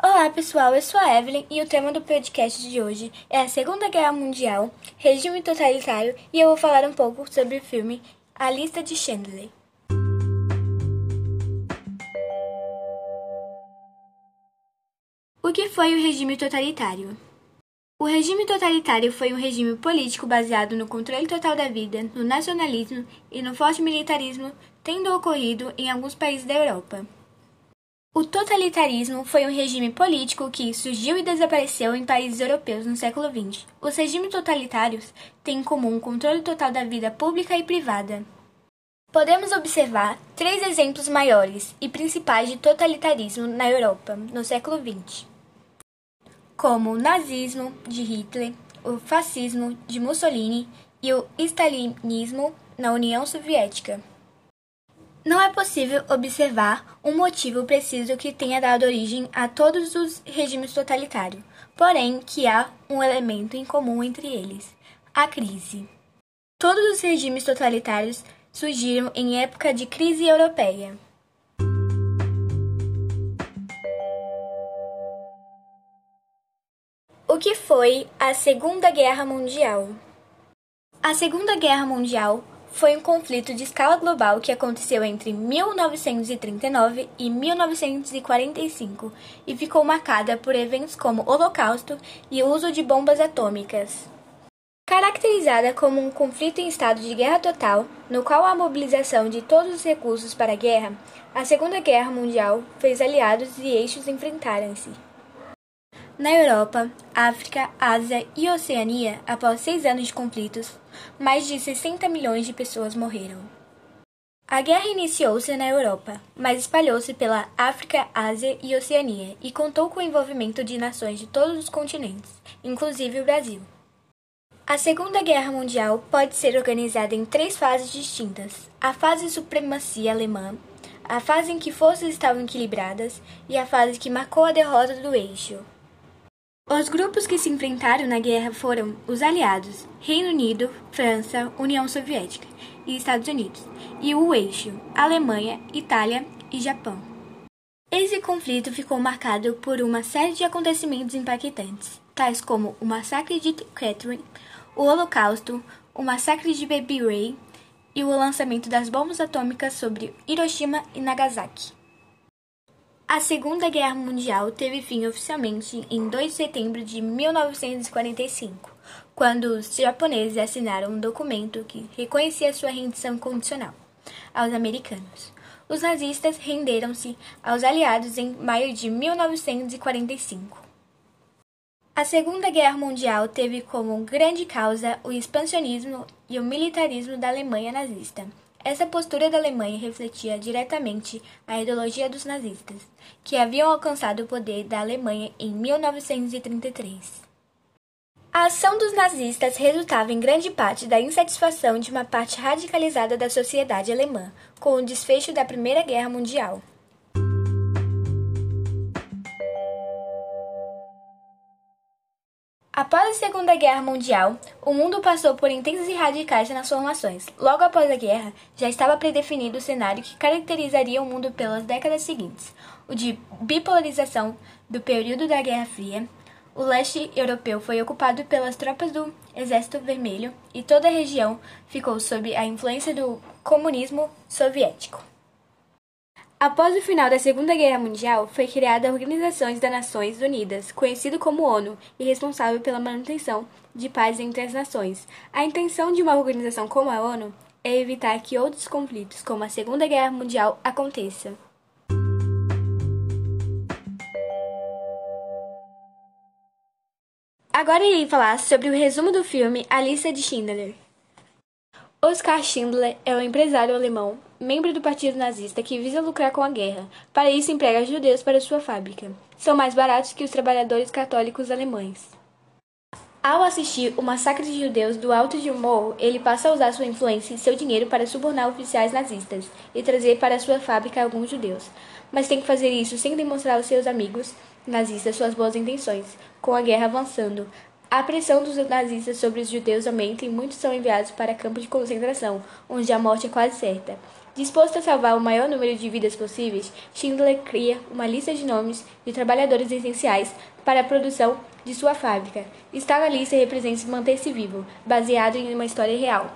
Olá pessoal, eu sou a Evelyn e o tema do podcast de hoje é a Segunda Guerra Mundial, regime totalitário e eu vou falar um pouco sobre o filme A Lista de Schindler. O que foi o regime totalitário? O regime totalitário foi um regime político baseado no controle total da vida, no nacionalismo e no forte militarismo, tendo ocorrido em alguns países da Europa. O totalitarismo foi um regime político que surgiu e desapareceu em países europeus no século XX. Os regimes totalitários têm em comum o controle total da vida pública e privada. Podemos observar três exemplos maiores e principais de totalitarismo na Europa no século XX, como o nazismo de Hitler, o fascismo de Mussolini e o stalinismo na União Soviética. Não é possível observar um motivo preciso que tenha dado origem a todos os regimes totalitários, porém que há um elemento em comum entre eles: a crise. Todos os regimes totalitários surgiram em época de crise europeia. O que foi a Segunda Guerra Mundial? A Segunda Guerra Mundial foi um conflito de escala global que aconteceu entre 1939 e 1945 e ficou marcada por eventos como Holocausto e o uso de bombas atômicas. Caracterizada como um conflito em estado de guerra total, no qual a mobilização de todos os recursos para a guerra, a Segunda Guerra Mundial fez aliados e eixos enfrentarem-se. Na Europa, África, Ásia e Oceania, após seis anos de conflitos, mais de 60 milhões de pessoas morreram. A guerra iniciou-se na Europa, mas espalhou-se pela África, Ásia e Oceania e contou com o envolvimento de nações de todos os continentes, inclusive o Brasil. A Segunda Guerra Mundial pode ser organizada em três fases distintas: a fase supremacia alemã, a fase em que forças estavam equilibradas e a fase que marcou a derrota do eixo. Os grupos que se enfrentaram na guerra foram os aliados, Reino Unido, França, União Soviética e Estados Unidos, e o eixo, Alemanha, Itália e Japão. Esse conflito ficou marcado por uma série de acontecimentos impactantes, tais como o massacre de Catherine, o Holocausto, o massacre de Baby Ray e o lançamento das bombas atômicas sobre Hiroshima e Nagasaki. A Segunda Guerra Mundial teve fim oficialmente em 2 de setembro de 1945, quando os japoneses assinaram um documento que reconhecia sua rendição condicional aos americanos. Os nazistas renderam-se aos aliados em maio de 1945. A Segunda Guerra Mundial teve como grande causa o expansionismo e o militarismo da Alemanha nazista. Essa postura da Alemanha refletia diretamente a ideologia dos nazistas, que haviam alcançado o poder da Alemanha em 1933. A ação dos nazistas resultava em grande parte da insatisfação de uma parte radicalizada da sociedade alemã com o desfecho da Primeira Guerra Mundial. Após a Segunda Guerra Mundial, o mundo passou por intensas e radicais transformações. Logo após a guerra, já estava predefinido o cenário que caracterizaria o mundo pelas décadas seguintes: o de bipolarização do período da Guerra Fria. O leste europeu foi ocupado pelas tropas do Exército Vermelho e toda a região ficou sob a influência do comunismo soviético. Após o final da Segunda Guerra Mundial, foi criada a Organização das Nações Unidas, conhecida como ONU, e responsável pela manutenção de paz entre as nações. A intenção de uma organização como a ONU é evitar que outros conflitos, como a Segunda Guerra Mundial, aconteçam. Agora irei falar sobre o resumo do filme A Lista de Schindler. Oskar Schindler é um empresário alemão, membro do partido nazista que visa lucrar com a guerra. Para isso, emprega judeus para sua fábrica. São mais baratos que os trabalhadores católicos alemães. Ao assistir o massacre de judeus do alto de morro, ele passa a usar sua influência e seu dinheiro para subornar oficiais nazistas e trazer para sua fábrica alguns judeus. Mas tem que fazer isso sem demonstrar aos seus amigos nazistas suas boas intenções. Com a guerra avançando, a pressão dos nazistas sobre os judeus aumenta e muitos são enviados para campos de concentração, onde a morte é quase certa. Disposto a salvar o maior número de vidas possíveis, Schindler cria uma lista de nomes de trabalhadores essenciais para a produção de sua fábrica. Estar na lista representa manter-se vivo, baseado em uma história real.